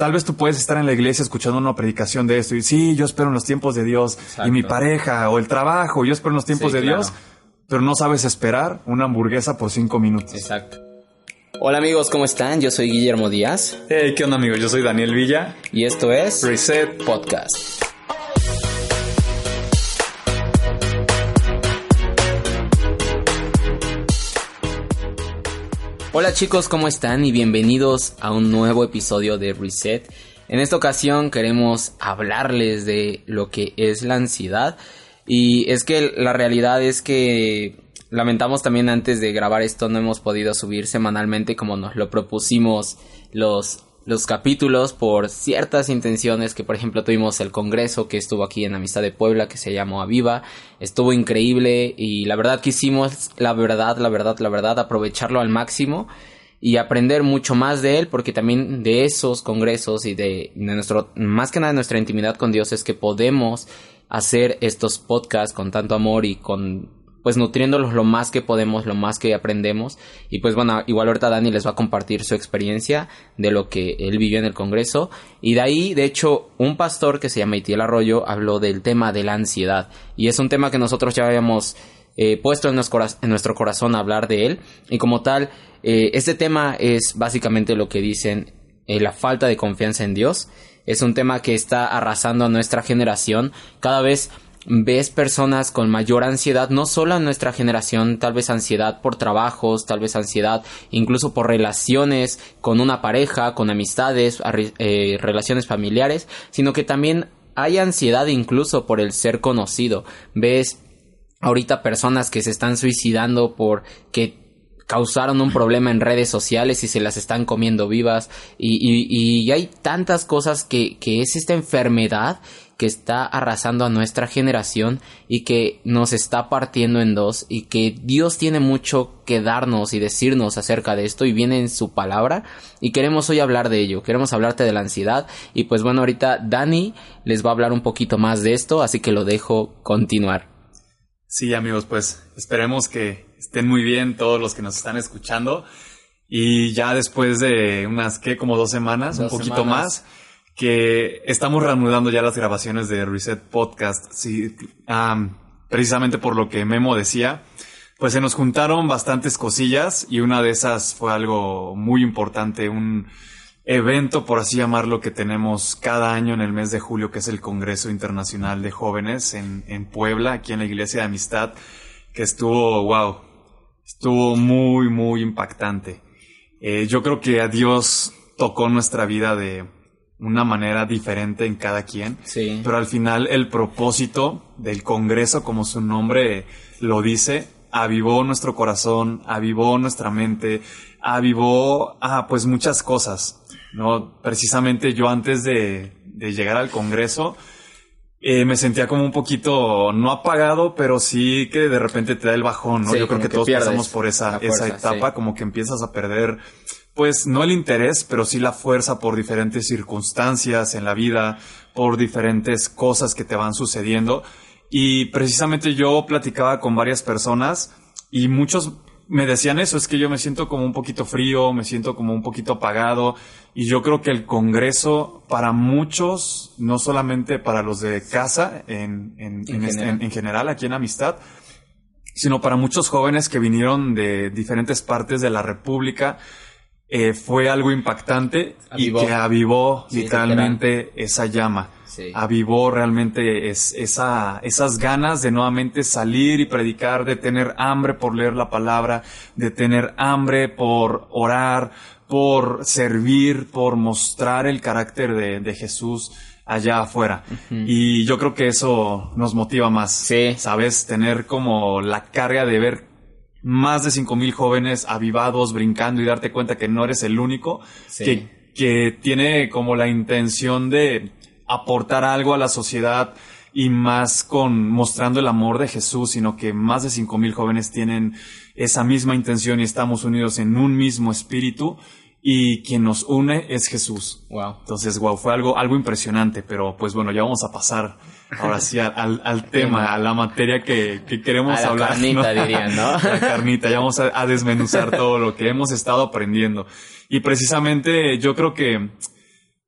tal vez tú puedes estar en la iglesia escuchando una predicación de esto y sí, yo espero en los tiempos de Dios y mi pareja o el trabajo, yo espero en los tiempos de Dios, pero no sabes esperar una hamburguesa por cinco minutos. Exacto. Hola amigos, ¿cómo están? Yo soy Guillermo Díaz. Hey, ¿qué onda amigos? Yo soy Daniel Villa. Y esto es Reset Podcast. Hola chicos, ¿cómo están? Y bienvenidos a un nuevo episodio de Reset. En esta ocasión queremos hablarles de lo que es la ansiedad. Y es que la realidad es que lamentamos también antes de grabar esto no hemos podido subir semanalmente como nos lo propusimos los los capítulos por ciertas intenciones que por ejemplo tuvimos el congreso que estuvo aquí en Amistad de Puebla que se llamó Aviva. Estuvo increíble y la verdad quisimos la verdad la verdad la verdad aprovecharlo al máximo y aprender mucho más de él porque también de esos congresos y de, de nuestro más que nada de nuestra intimidad con Dios es que podemos hacer estos podcasts con tanto amor y con pues nutriéndolos lo más que podemos, lo más que aprendemos. Y pues bueno, igual ahorita Dani les va a compartir su experiencia de lo que él vivió en el Congreso. Y de ahí, de hecho, un pastor que se llama Itiel Arroyo habló del tema de la ansiedad. Y es un tema que nosotros ya habíamos eh, puesto en nuestro, corazón hablar de él. Y como tal, eh, este tema es básicamente lo que dicen eh, la falta de confianza en Dios. Es un tema que está arrasando a nuestra generación. Cada vez ves personas con mayor ansiedad, no solo en nuestra generación, tal vez ansiedad por trabajos, tal vez ansiedad incluso por relaciones con una pareja, con amistades, eh, relaciones familiares, sino que también hay ansiedad incluso por el ser conocido. Ves ahorita personas que se están suicidando por que causaron un problema en redes sociales y se las están comiendo vivas y, y, y hay tantas cosas que, que es esta enfermedad que está arrasando a nuestra generación y que nos está partiendo en dos y que Dios tiene mucho que darnos y decirnos acerca de esto y viene en su palabra y queremos hoy hablar de ello, queremos hablarte de la ansiedad y pues bueno ahorita Dani les va a hablar un poquito más de esto así que lo dejo continuar. Sí amigos pues esperemos que estén muy bien todos los que nos están escuchando y ya después de unas que como dos semanas, un poquito más que estamos reanudando ya las grabaciones de Reset Podcast, sí, precisamente por lo que Memo decía, pues se nos juntaron bastantes cosillas y una de esas fue algo muy importante, un evento, por así llamarlo, que tenemos cada año en el mes de julio, que es el Congreso Internacional de Jóvenes en, en Puebla, aquí en la Iglesia de Amistad, que estuvo, wow, estuvo muy, muy impactante. Eh, yo creo que a Dios tocó nuestra vida de una manera diferente en cada quien. Sí. Pero al final el propósito del Congreso, como su nombre lo dice, avivó nuestro corazón, avivó nuestra mente, avivó, ah, pues muchas cosas, ¿no? Precisamente yo antes de, de llegar al Congreso, eh, me sentía como un poquito, no apagado, pero sí que de repente te da el bajón, ¿no? yo creo que, todos pasamos por esa, esa etapa, como que empiezas a perder pues no el interés, pero sí la fuerza por diferentes circunstancias en la vida, por diferentes cosas que te van sucediendo. Y precisamente yo platicaba con varias personas y muchos me decían eso, es que yo me siento como un poquito frío, me siento como un poquito apagado y yo creo que el Congreso para muchos, no solamente para los de casa en, en, en, este, general. en general aquí en Amistad, sino para muchos jóvenes que vinieron de diferentes partes de la República, eh, fue algo impactante y que avivó literalmente esa llama. Avivó realmente es, esa, esas ganas de nuevamente salir y predicar, de tener hambre por leer la palabra, de tener hambre por orar, por servir, por mostrar el carácter de, de Jesús allá afuera. Y yo creo que eso nos motiva más. Sí. ¿Sabes? Tener como la carga de ver más de cinco mil jóvenes avivados, brincando y darte cuenta que no eres el único, que, que tiene como la intención de aportar algo a la sociedad y más con mostrando el amor de Jesús, sino que más de cinco mil jóvenes tienen esa misma intención y estamos unidos en un mismo espíritu y quien nos une es Jesús. Wow. Entonces, wow, fue algo, algo impresionante, pero pues bueno, ya vamos a pasar ahora sí al, al tema, a la materia que, que queremos a la hablar. Carnita, ¿no? dirían, ¿no? La carnita, ya vamos a, a desmenuzar todo lo que hemos estado aprendiendo. Y precisamente yo creo que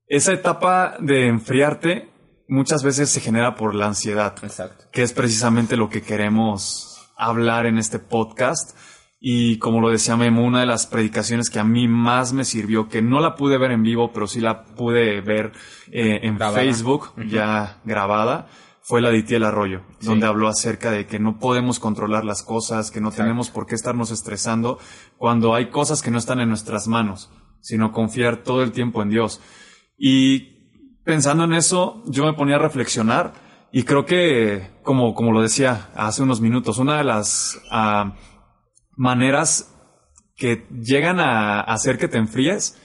esa etapa de enfriarte muchas veces se genera por la ansiedad, Exacto. que es precisamente lo que queremos hablar en este podcast. Y como lo decía Memo, una de las predicaciones que a mí más me sirvió, que no la pude ver en vivo, pero sí la pude ver eh, en Grabada. Facebook, ya grabada, fue la de Itiel Arroyo, Sí. donde habló acerca de que no podemos controlar las cosas, que no Exacto. tenemos por qué estarnos estresando cuando hay cosas que no están en nuestras manos, sino confiar todo el tiempo en Dios. Y pensando en eso, yo me ponía a reflexionar y creo que, como, como lo decía hace unos minutos, una de las ah, maneras que llegan a hacer que te enfríes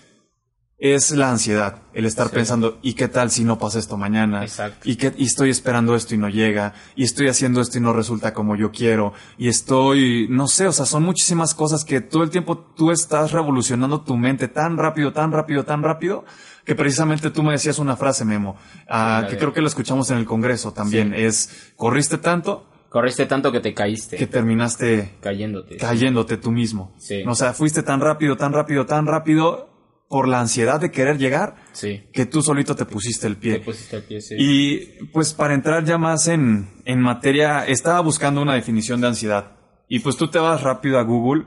es la ansiedad, el estar Sí. pensando, ¿y qué tal si no pasa esto mañana? Exacto. Y, que, y estoy esperando esto y no llega, y estoy haciendo esto y no resulta como yo quiero, y estoy, no sé, o sea, son muchísimas cosas que todo el tiempo tú estás revolucionando tu mente tan rápido, tan rápido, tan rápido, que precisamente tú me decías una frase, Memo, la que creo que lo escuchamos en el Congreso también, Sí. es, corriste tanto Corriste tanto que te caíste. que terminaste Cayéndote. cayéndote tú mismo. Sí. O sea, fuiste tan rápido, tan rápido, tan rápido por la ansiedad de querer llegar Sí. que tú solito te pusiste el Te pie. pusiste el pie, sí. Y pues para entrar ya más en, en materia, estaba buscando una definición de ansiedad. Y pues tú te vas rápido a Google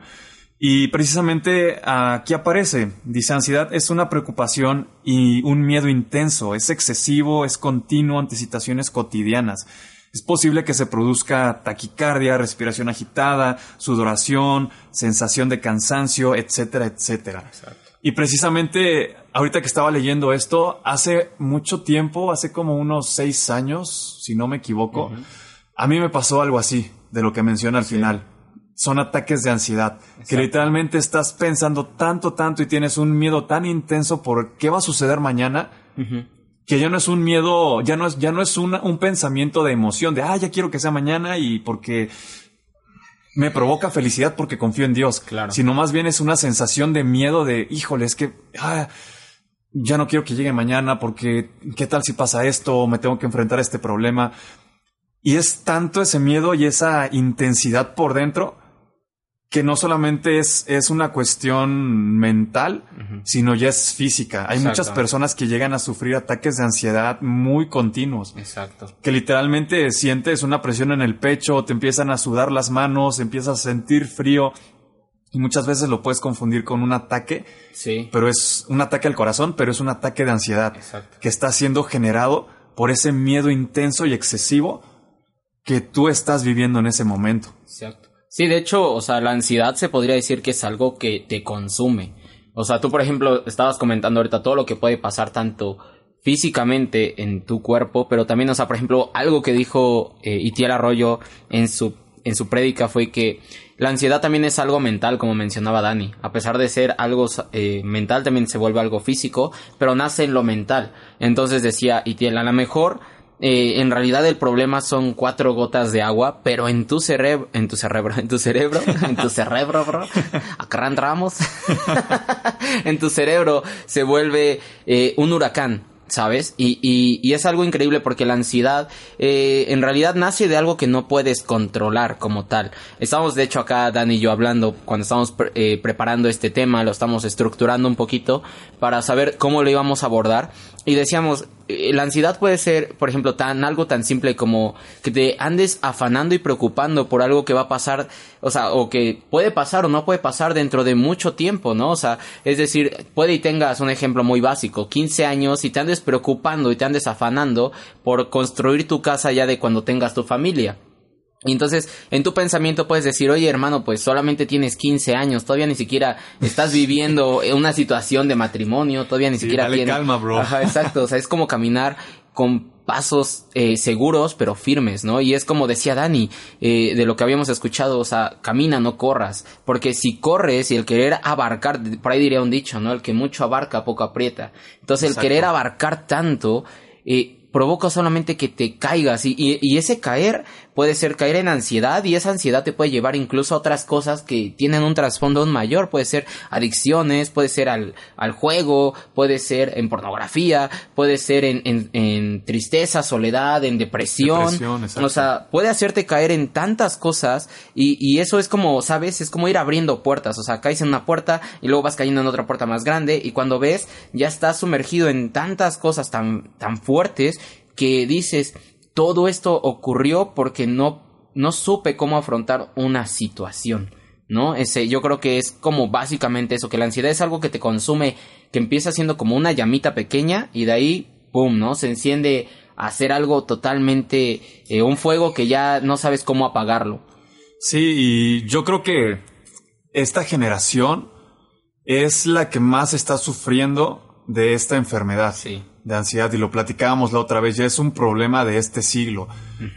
y precisamente aquí aparece, dice ansiedad es una preocupación y un miedo intenso, es excesivo, es continuo ante situaciones cotidianas. Es posible que se produzca taquicardia, respiración agitada, sudoración, sensación de cansancio, etcétera, etcétera. Exacto. Y precisamente, ahorita que estaba leyendo esto, hace mucho tiempo, hace como unos seis años, si no me equivoco, a mí me pasó algo así, de lo que menciona al final. Son ataques de ansiedad, que literalmente estás pensando tanto, tanto y tienes un miedo tan intenso por qué va a suceder mañana. Que ya no es un miedo, ya no es, ya no es un pensamiento de emoción, de, ah, ya quiero que sea mañana y porque me provoca felicidad porque confío en Dios. Claro. Sino más bien es una sensación de miedo de, híjole, es que, ah, ya no quiero que llegue mañana porque, ¿qué tal si pasa esto? Me tengo que enfrentar a este problema. Y es tanto ese miedo y esa intensidad por dentro que no solamente es, es una cuestión mental, sino ya es física. Hay muchas personas que llegan a sufrir ataques de ansiedad muy continuos, Exacto. que literalmente sientes una presión en el pecho, te empiezan a sudar las manos, empiezas a sentir frío y muchas veces lo puedes confundir con un ataque, Sí. pero es un ataque al corazón, pero es un ataque de ansiedad Exacto. que está siendo generado por ese miedo intenso y excesivo que tú estás viviendo en ese momento. Exacto. Sí, de hecho, o sea, la ansiedad se podría decir que es algo que te consume. O sea, tú, por ejemplo, estabas comentando ahorita todo lo que puede pasar tanto físicamente en tu cuerpo, pero también, o sea, por ejemplo, algo que dijo eh, Itiel Arroyo en su, en su prédica fue que la ansiedad también es algo mental, como mencionaba Dani. A pesar de ser algo eh, mental, también se vuelve algo físico, pero nace en lo mental. Entonces decía Itiel, a lo mejor eh, en realidad el problema son cuatro gotas de agua, pero en tu cerebro, en tu cerebro, en tu cerebro, en tu cerebro, bro, acá entramos, en tu cerebro se vuelve eh, un huracán. ¿Sabes? Y, y, y es algo increíble porque la ansiedad eh, en realidad nace de algo que no puedes controlar como tal. Estamos de hecho acá, Dani y yo, hablando cuando estamos eh, preparando este tema, lo estamos estructurando un poquito para saber cómo lo íbamos a abordar. Y decíamos, la ansiedad puede ser, por ejemplo, tan algo tan simple como que te andes afanando y preocupando por algo que va a pasar, o sea, o que puede pasar o no puede pasar dentro de mucho tiempo, ¿no? O sea, es decir, puede y tengas un ejemplo muy básico, 15 años y te andes preocupando y te andes afanando por construir tu casa ya de cuando tengas tu familia. Y entonces, en tu pensamiento puedes decir, oye hermano, pues solamente tienes 15 años, todavía ni siquiera estás viviendo una situación de matrimonio, todavía ni Sí, siquiera dale tienes... calma, bro. Ajá, exacto, o sea, es como caminar con pasos eh, seguros pero firmes, ¿no? Y es como decía Dani, eh, de lo que habíamos escuchado, o sea, camina, no corras, porque si corres y el querer abarcar, por ahí diría un dicho, ¿no? El que mucho abarca, poco aprieta. Entonces, Exacto. el querer abarcar tanto, eh, provoca solamente que te caigas y, y, y, ese caer puede ser caer en ansiedad y esa ansiedad te puede llevar incluso a otras cosas que tienen un trasfondo aún mayor, puede ser adicciones, puede ser al, al juego, puede ser en pornografía, puede ser en, en, en tristeza, soledad, en depresión, Depresión, o sea, puede hacerte caer en tantas cosas y, y eso es como, ¿sabes? Es como ir abriendo puertas, o sea, caes en una puerta y luego vas cayendo en otra puerta más grande y cuando ves ya estás sumergido en tantas cosas tan, tan fuertes que dices, todo esto ocurrió porque no, no supe cómo afrontar una situación. ¿No? Ese, yo creo que es como básicamente eso, que la ansiedad es algo que te consume, que empieza siendo como una llamita pequeña y de ahí, ¡pum!, ¿no? Se enciende a hacer algo totalmente, eh, un fuego que ya no sabes cómo apagarlo. Sí, y yo creo que esta generación es la que más está sufriendo de esta enfermedad Sí. De ansiedad y lo platicábamos la otra vez, ya es un problema de este siglo.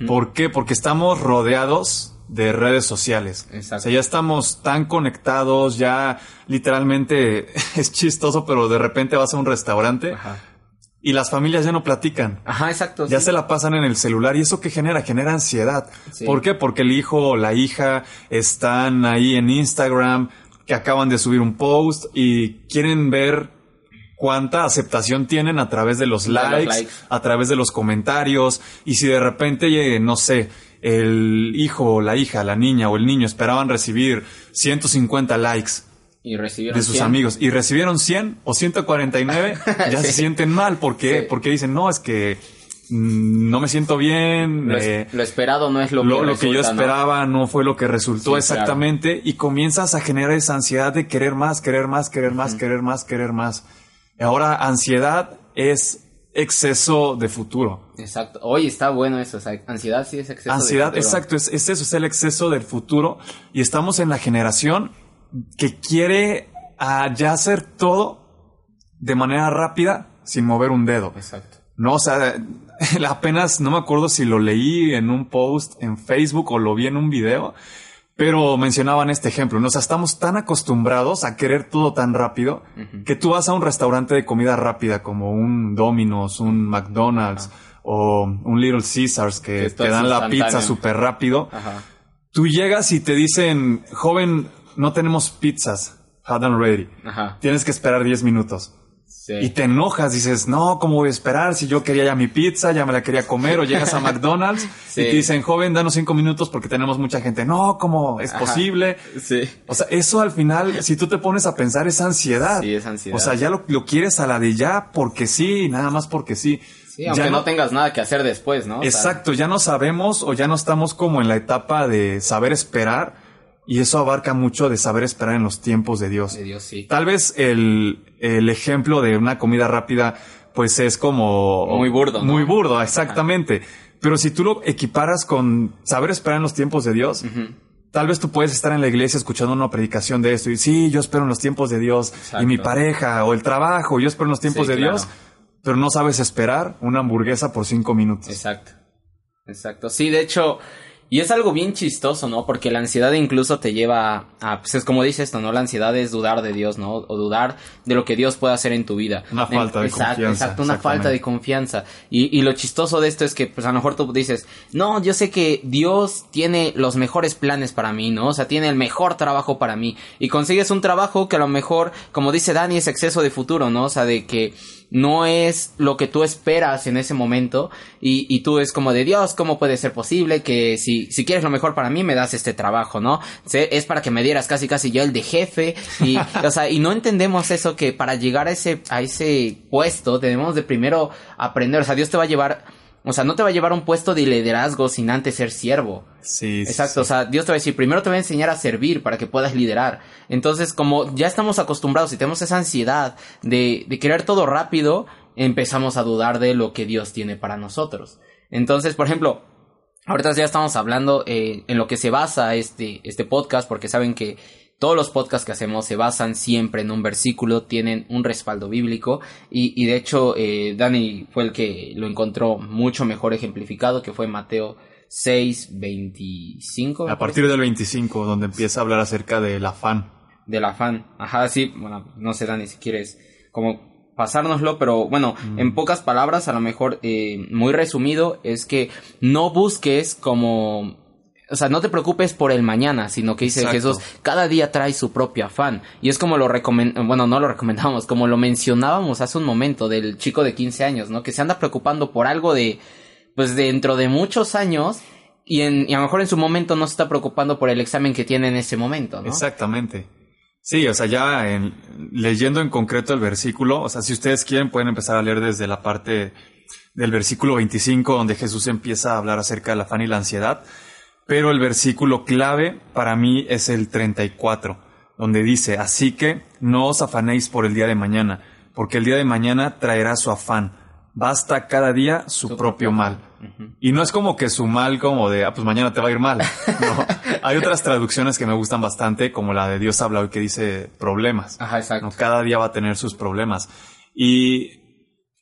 ¿Por qué? Porque estamos rodeados de redes sociales. Exacto. O sea, ya estamos tan conectados, ya literalmente es chistoso, pero de repente vas a un restaurante Ajá. y las familias ya no platican. Ajá, exacto. Ya sí. se la pasan en el celular y eso que genera, genera ansiedad. Sí. ¿Por qué? Porque el hijo o la hija están ahí en Instagram, que acaban de subir un post y quieren ver cuánta aceptación tienen a través de los De los likes, a través de los comentarios y si de repente, eh, no sé, el hijo o la hija, la niña o el niño esperaban recibir 150 likes Y recibieron de sus 100. amigos y recibieron 100 o 149, ya se sienten mal. ¿Por qué? Sí. Porque dicen, no, es que mm, no me siento bien. Lo, es- eh, lo esperado no es lo, lo, que, lo que yo esperaba ¿no? fue lo que resultó Sí, exactamente y comienzas a generar esa ansiedad de querer más, querer más, querer más, querer más, querer más. Ahora, ansiedad es exceso de futuro. Exacto. Oye, está bueno eso. O sea, ansiedad sí es exceso de Ansiedad, futuro. exacto, es, es eso, es el exceso del futuro y estamos en la generación que quiere ya hacer todo de manera rápida sin mover un dedo. Exacto. No, o sea, apenas no me acuerdo si lo leí en un post en Facebook o lo vi en un video, pero mencionaban este ejemplo, ¿no? O sea, estamos tan acostumbrados a querer todo tan rápido que tú vas a un restaurante de comida rápida como un Domino's, un McDonald's o un Little Caesars que, te dan la pizza súper rápido. Ajá. Tú llegas y te dicen, joven, no tenemos pizzas, hot and ready. Ajá. Tienes que esperar 10 minutos. Sí. Y te enojas, dices, no, ¿cómo voy a esperar? Si yo quería ya mi pizza, ya me la quería comer, o llegas a McDonald's Sí. y te dicen, joven, danos cinco minutos porque tenemos mucha gente. No, ¿cómo es Ajá. posible? Sí. O sea, eso al final, si tú te pones a pensar, es ansiedad. Sí, es ansiedad. O sea, ya lo, lo quieres a la de ya porque sí, nada más porque sí. Sí, aunque Ya no, tengas nada que hacer después, ¿no? O sea, Exacto, ya no sabemos o ya no estamos como en la etapa de saber esperar y eso abarca mucho de saber esperar en los tiempos de Dios. de Dios, sí. Tal vez el, el ejemplo de una comida rápida, pues es como... Muy burdo, ¿no? Muy burdo, exactamente. Pero si tú lo equiparas con saber esperar en los tiempos de Dios, tal vez tú puedes estar en la iglesia escuchando una predicación de esto y sí, yo espero en los tiempos de Dios Exacto. y mi pareja o el trabajo, yo espero en los tiempos Sí, de claro. Dios, pero no sabes esperar una hamburguesa por cinco minutos. Exacto. Exacto. Sí, de hecho, y es algo bien chistoso, ¿no? Porque la ansiedad incluso te lleva a, pues es como dice esto, ¿no? La ansiedad es dudar de Dios, ¿no? O dudar de lo que Dios puede hacer en tu vida. Una falta de exacto, confianza, Exacto, una falta de confianza. Y, y lo chistoso de esto es que, pues a lo mejor tú dices, no, yo sé que Dios tiene los mejores planes para mí, ¿no? O sea, tiene el mejor trabajo para mí. Y consigues un trabajo que a lo mejor, como dice Dani, es exceso de futuro, ¿no? O sea, de que no es lo que tú esperas en ese momento y, y tú es como de Dios, ¿cómo puede ser posible que si, si quieres lo mejor para mí me das este trabajo, ¿no? Se- Es para que me dieras casi casi ya el de jefe y, o sea, y no entendemos eso que para llegar a ese, a ese puesto debemos de primero aprender, o sea, Dios te va a llevar, o sea, no te va a llevar a un puesto de liderazgo sin antes ser siervo. Sí, sí, Exacto, o sea, Dios te va a decir, primero te va a enseñar a servir para que puedas liderar. Entonces, como ya estamos acostumbrados y tenemos esa ansiedad de, de querer todo rápido, empezamos a dudar de lo que Dios tiene para nosotros. Entonces, por ejemplo, ahorita ya estamos hablando eh, en lo que se basa este, este podcast, porque saben que todos los podcasts que hacemos se basan siempre en un versículo, tienen un respaldo bíblico y, y de hecho eh, Dani fue el que lo encontró mucho mejor ejemplificado, que fue Mateo 6, 25. me A partir del 25, donde empieza a hablar acerca del afán. del afán. Ajá, sí, bueno, no sé, Dani, si quieres como pasárnoslo, pero bueno, en pocas palabras, a lo mejor eh, muy resumido, es que no busques como o sea, no te preocupes por el mañana, sino que dice Jesús, cada día trae su propio afán. Y es como lo recomendamos, bueno, no lo recomendamos, como lo mencionábamos hace un momento del chico de 15 años, ¿no? Que se anda preocupando por algo de, pues dentro de muchos años y, en, y a lo mejor en su momento no se está preocupando por el examen que tiene en ese momento, ¿no? Exactamente. Sí, o sea, ya en, leyendo en concreto el versículo, o sea, si ustedes quieren pueden empezar a leer desde la parte del versículo 25 donde Jesús empieza a hablar acerca del afán y la ansiedad, pero el versículo clave para mí es el 34, donde dice, así que no os afanéis por el día de mañana, porque el día de mañana traerá su afán, basta cada día su, propio, mal. Y no es como que su mal como de, ah, pues mañana te va a ir mal. No. Hay otras traducciones que me gustan bastante, como la de Dios habla hoy que dice problemas. Ajá, exacto. Cada día va a tener sus problemas. Y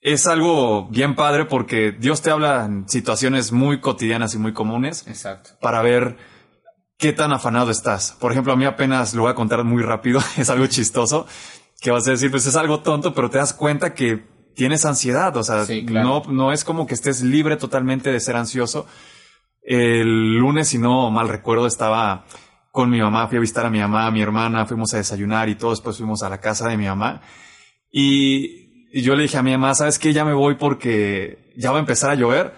es algo bien padre porque Dios te habla en situaciones muy cotidianas y muy comunes. Exacto. Para ver qué tan afanado estás. Por ejemplo, a mí apenas lo voy a contar muy rápido, es algo chistoso, que vas a decir, pues es algo tonto, pero te das cuenta que tienes ansiedad, o sea, no, no es como que estés libre totalmente de ser ansioso. El lunes, si no mal recuerdo, estaba con mi mamá, fui a visitar a mi mamá, a mi hermana, fuimos a desayunar y todo, después fuimos a la casa de mi mamá. Y, yo le dije a mi mamá, ¿sabes qué? Ya me voy porque ya va a empezar a llover.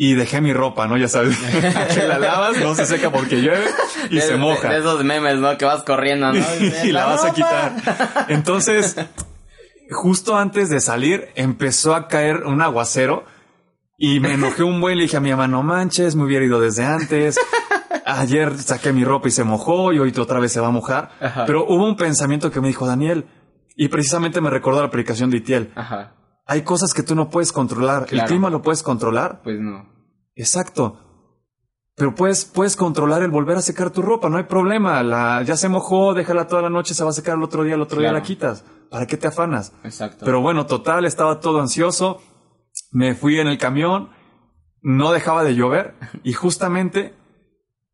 Y dejé mi ropa, ¿no? Ya sabes, que la lavas, no se seca porque llueve y se moja. De, esos memes, ¿no? Que vas corriendo, ¿no? y la, vas a quitar. Entonces, justo antes de salir, empezó a caer un aguacero y me enojé un buen. Le dije a mi mamá, no manches, me hubiera ido desde antes. Ayer saqué mi ropa y se mojó y hoy otra vez se va a mojar. Pero hubo un pensamiento que me dijo Daniel y precisamente me recordó la predicación de Itiel. Ajá. Hay cosas que tú no puedes controlar. ¿El clima lo puedes controlar? Pues no. Exacto. Pero puedes, puedes controlar el volver a secar tu ropa, no hay problema. La, ya se mojó, déjala toda la noche, se va a secar el otro día, el otro día la quitas. ¿Para qué te afanas? Exacto. Pero bueno, total, estaba todo ansioso. Me fui en el camión, no dejaba de llover y justamente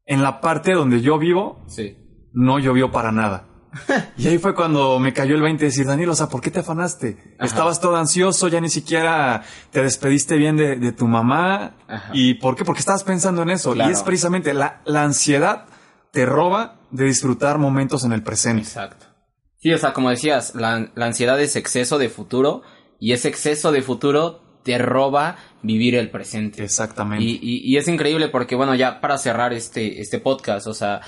en la parte donde yo vivo, sí. no llovió para nada. Y ahí fue cuando me cayó el 20 de decir, Daniel, o sea, ¿por qué te afanaste? Estabas todo ansioso, ya ni siquiera te despediste bien de, tu mamá. ¿Y por qué? Porque estabas pensando en eso. Y es precisamente la, la ansiedad te roba de disfrutar momentos en el presente. Exacto. Sí, o sea, como decías, la, la ansiedad es exceso de futuro y ese exceso de futuro te roba vivir el presente. Exactamente. Y, y, y, es increíble porque, bueno, ya para cerrar este, este podcast, o sea,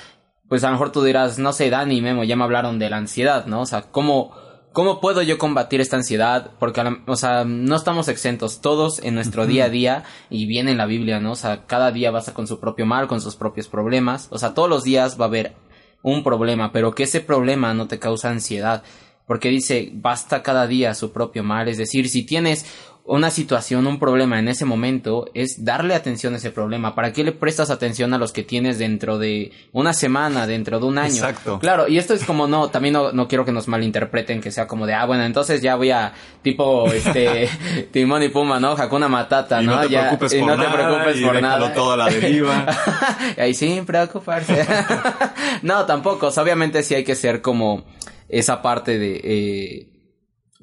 pues a lo mejor tú dirás, no sé, Dani y Memo ya me hablaron de la ansiedad, ¿no? O sea, ¿cómo, cómo puedo yo combatir esta ansiedad? Porque, o sea, no estamos exentos todos en nuestro día a día y viene en la Biblia, ¿no? O sea, cada día vas a con su propio mal, con sus propios problemas. O sea, todos los días va a haber un problema, pero que ese problema no te causa ansiedad. Porque dice, basta cada día su propio mal. Es decir, si tienes una situación, un problema en ese momento, es darle atención a ese problema. ¿Para qué le prestas atención a los que tienes dentro de una semana, dentro de un año? Exacto. Claro, y esto es como no, también no, no quiero que nos malinterpreten, que sea como de, ah, bueno, entonces ya voy a, tipo, este, Timón y Puma, ¿no? Hakuna Matata, ¿no? no te ya, preocupes y por no nada, te preocupes por nada. todo a la deriva. y ahí sin preocuparse. no, tampoco, obviamente sí hay que ser como esa parte de, eh,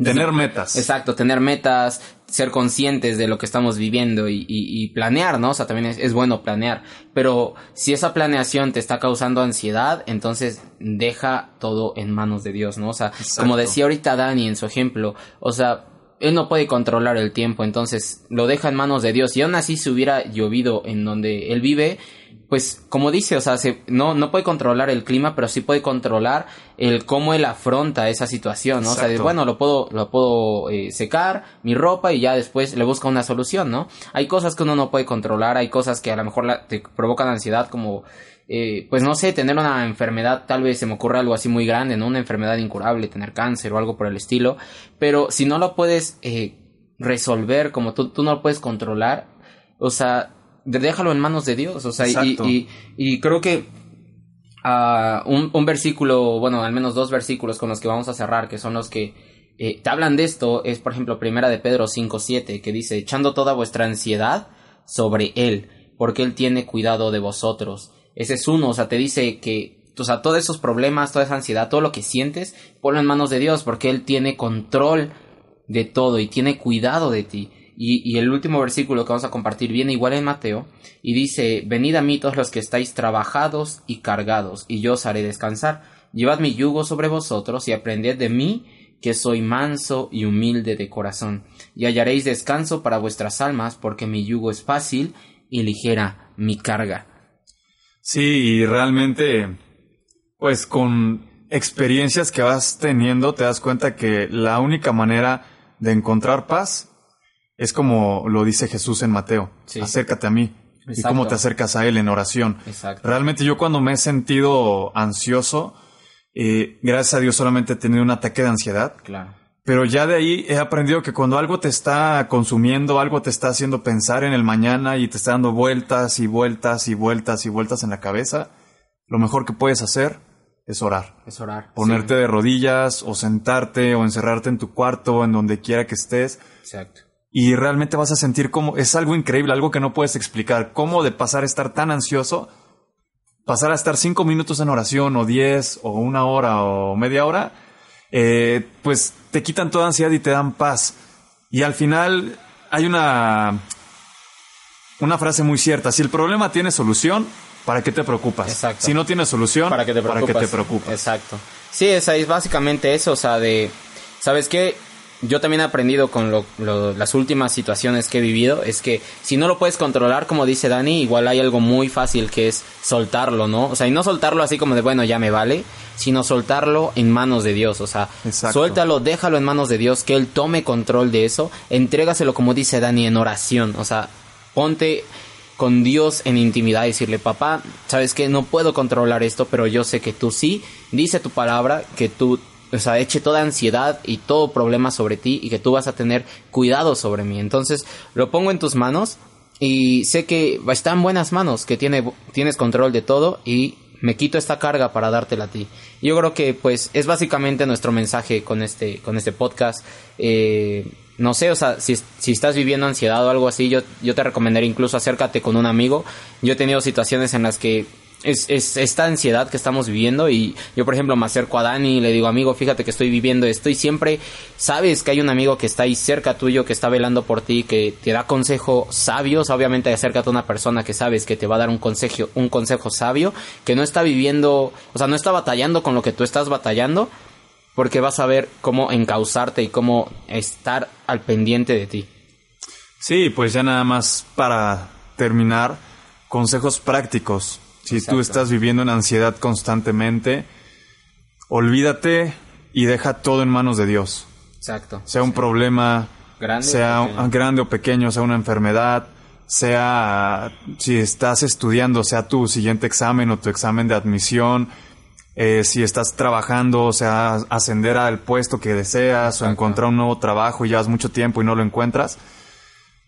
Tener metas. Exacto, tener metas, ser conscientes de lo que estamos viviendo y, y, planear, ¿no? O sea, también es, bueno planear. Pero si esa planeación te está causando ansiedad, entonces deja todo en manos de Dios, ¿no? O sea, como decía ahorita Dani en su ejemplo, o sea, él no puede controlar el tiempo, entonces lo deja en manos de Dios. Y aún así si hubiera llovido en donde él vive, pues como dice, o sea, no, no puede controlar el clima, pero sí puede controlar el cómo él afronta esa situación, ¿no? O sea, bueno, lo puedo, lo puedo eh, secar, mi ropa y ya después le busca una solución, ¿no? Hay cosas que uno no puede controlar, hay cosas que a lo mejor te provocan ansiedad como, eh, pues no sé, tener una enfermedad, tal vez se me ocurre algo así muy grande, ¿no? Una enfermedad incurable, tener cáncer o algo por el estilo, pero si no lo puedes eh, resolver, como tú, tú no lo puedes controlar, o sea, déjalo en manos de Dios. O sea, y, y, creo que uh, un, un, versículo, bueno, al menos dos versículos con los que vamos a cerrar, que son los que eh, te hablan de esto, es por ejemplo Primera de Pedro 5.7, que dice, echando toda vuestra ansiedad sobre Él, porque Él tiene cuidado de vosotros. Ese es uno, o sea, te dice que o sea, todos esos problemas, toda esa ansiedad, todo lo que sientes, ponlo en manos de Dios, porque Él tiene control de todo y tiene cuidado de ti. Y, el último versículo que vamos a compartir viene igual en Mateo y dice, Venid a mí todos los que estáis trabajados y cargados, y yo os haré descansar. Llevad mi yugo sobre vosotros y aprended de mí, que soy manso y humilde de corazón, y hallaréis descanso para vuestras almas, porque mi yugo es fácil y ligera mi carga. Sí, y realmente, pues con experiencias que vas teniendo, te das cuenta que la única manera de encontrar paz es como lo dice Jesús en Mateo. Sí. Acércate a mí. Exacto. Y cómo te acercas a Él en oración. Exacto. Realmente yo cuando me he sentido ansioso, eh, gracias a Dios solamente he tenido un ataque de ansiedad. Claro. Pero ya de ahí he aprendido que cuando algo te está consumiendo, algo te está haciendo pensar en el mañana y te está dando vueltas y vueltas y vueltas y vueltas en la cabeza, lo mejor que puedes hacer es orar. Es orar. Ponerte sí. de rodillas o sentarte o encerrarte en tu cuarto, en donde quiera que estés. Exacto. Y realmente vas a sentir como es algo increíble, algo que no puedes explicar. Cómo de pasar a estar tan ansioso, pasar a estar cinco minutos en oración o diez o una hora o media hora, eh, pues te quitan toda ansiedad y te dan paz. Y al final hay una, una frase muy cierta. Si el problema tiene solución, ¿para qué te preocupas? Exacto. Si no tiene solución, ¿para qué te preocupas? ¿para qué te preocupas? Exacto. Sí, es, es básicamente eso, o sea, de, ¿sabes qué? Yo también he aprendido con lo, lo, las últimas situaciones que he vivido, es que si no lo puedes controlar, como dice Dani, igual hay algo muy fácil que es soltarlo, ¿no? O sea, y no soltarlo así como de, bueno, ya me vale, sino soltarlo en manos de Dios, o sea, Exacto. suéltalo, déjalo en manos de Dios, que Él tome control de eso, entrégaselo como dice Dani en oración, o sea, ponte con Dios en intimidad y decirle, papá, sabes que no puedo controlar esto, pero yo sé que tú sí, dice tu palabra, que tú, o sea, eche toda ansiedad y todo problema sobre ti y que tú vas a tener cuidado sobre mí. Entonces, lo pongo en tus manos y sé que está en buenas manos, que tiene, tienes control de todo y me quito esta carga para dártela a ti. Yo creo que pues es básicamente nuestro mensaje con este, con este podcast. Eh, no sé, o sea, si, si estás viviendo ansiedad o algo así, yo, yo te recomendaría incluso acércate con un amigo. Yo he tenido situaciones en las que es, es esta ansiedad que estamos viviendo y yo por ejemplo me acerco a Dani y le digo amigo fíjate que estoy viviendo esto y siempre sabes que hay un amigo que está ahí cerca tuyo que está velando por ti que te da consejos sabios. Obviamente acércate a una persona que sabes que te va a dar un consejo un consejo sabio que no está viviendo o sea no está batallando con lo que tú estás batallando porque vas a ver cómo encauzarte y cómo estar al pendiente de ti. Sí pues ya nada más para terminar consejos prácticos si Exacto. tú estás viviendo en ansiedad constantemente, olvídate y deja todo en manos de Dios. Exacto. Sea un sí. problema, grande sea o pequeño. grande o pequeño, sea una enfermedad, sea si estás estudiando, sea tu siguiente examen o tu examen de admisión, eh, si estás trabajando, o sea, ascender al puesto que deseas Exacto. o encontrar un nuevo trabajo y llevas mucho tiempo y no lo encuentras.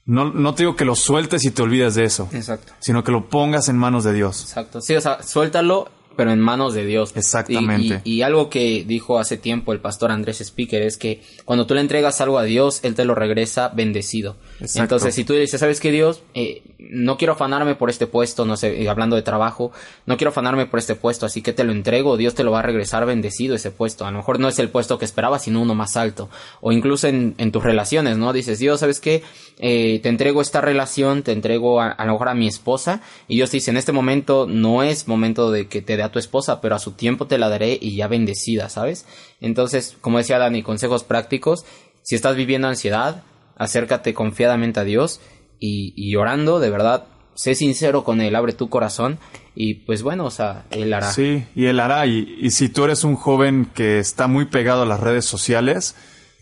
No, no te digo que lo sueltes y te olvides de eso. Exacto. Sino que lo pongas en manos de Dios. Exacto. Sí, o sea, suéltalo, pero en manos de Dios. Exactamente. Y, y, y, algo que dijo hace tiempo el pastor Andrés Speaker es que cuando tú le entregas algo a Dios, Él te lo regresa bendecido. Exacto. Entonces, si tú le dices, ¿sabes qué, Dios? Eh, no quiero afanarme por este puesto, no sé, hablando de trabajo, no quiero afanarme por este puesto, así que te lo entrego, Dios te lo va a regresar bendecido ese puesto. A lo mejor no es el puesto que esperabas, sino uno más alto. O incluso en, en tus relaciones, ¿no? Dices, Dios, ¿sabes qué? Eh, te entrego esta relación, te entrego a, a, lo mejor a mi esposa, y Dios dice, en este momento no es momento de que te dé a tu esposa, pero a su tiempo te la daré y ya bendecida, ¿sabes? Entonces, como decía Dani, consejos prácticos, si estás viviendo ansiedad, acércate confiadamente a Dios y, y orando, de verdad, sé sincero con Él, abre tu corazón y pues bueno, o sea, Él hará. Sí, y Él hará. Y, y si tú eres un joven que está muy pegado a las redes sociales,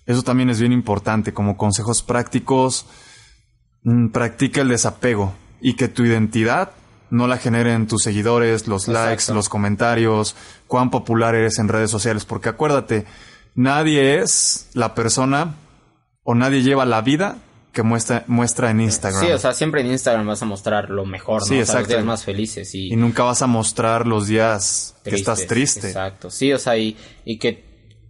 eso también es bien importante, como consejos prácticos, mmm, practica el desapego y que tu identidad no la generen tus seguidores, los Exacto. likes, los comentarios, cuán popular eres en redes sociales, porque acuérdate, nadie es la persona o nadie lleva la vida que muestra, muestra en Instagram. Sí, o sea, siempre en Instagram vas a mostrar lo mejor, ¿no? Sí, o sea, los días más felices y... Y nunca vas a mostrar los días que estás triste. Exacto, sí, o sea, y, y que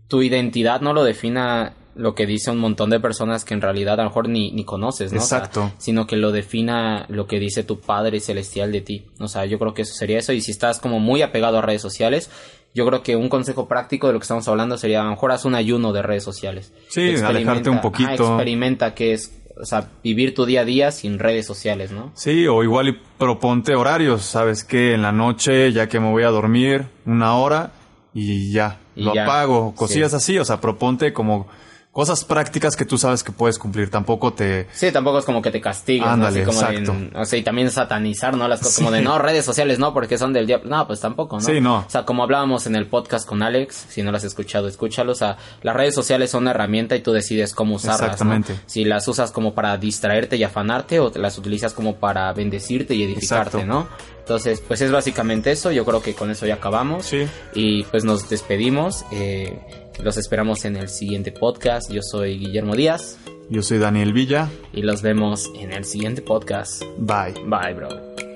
tu identidad no lo defina lo que dice un montón de personas que en realidad a lo mejor ni, ni conoces, ¿no? Exacto. O sea, sino que lo defina lo que dice tu Padre Celestial de ti. O sea, yo creo que eso sería eso. Y si estás como muy apegado a redes sociales, yo creo que un consejo práctico de lo que estamos hablando sería a lo mejor haz un ayuno de redes sociales. Sí, alejarte un poquito. Ah, experimenta qué es, o sea, vivir tu día a día sin redes sociales, ¿no? Sí, o igual y proponte horarios, ¿sabes qué? En la noche, ya que me voy a dormir, una hora y ya, Y lo ya. apago, cosillas Sí. así, o sea, proponte como cosas prácticas que tú sabes que puedes cumplir, tampoco te... Sí, tampoco es como que te castigues, ¿no? Ándale, Así como de- exacto. o sea, y también satanizar, ¿no? Las cosas Sí. como de, no, redes sociales no, porque son del diablo. No, pues tampoco, ¿no? Sí, no. O sea, como hablábamos en el podcast con Alex, si no las has escuchado, escúchalo. O sea, las redes sociales son una herramienta y tú decides cómo usarlas, ¿no? Exactamente. Si las usas como para distraerte y afanarte o te las utilizas como para bendecirte y edificarte, Exacto. ¿no? Entonces, pues es básicamente eso. Yo creo que con eso ya acabamos. Sí. Y pues nos despedimos. Eh, los esperamos en el siguiente podcast. Yo soy Guillermo Díaz Yo soy Daniel Villa, y los vemos en el siguiente podcast. bye. Bye, bro.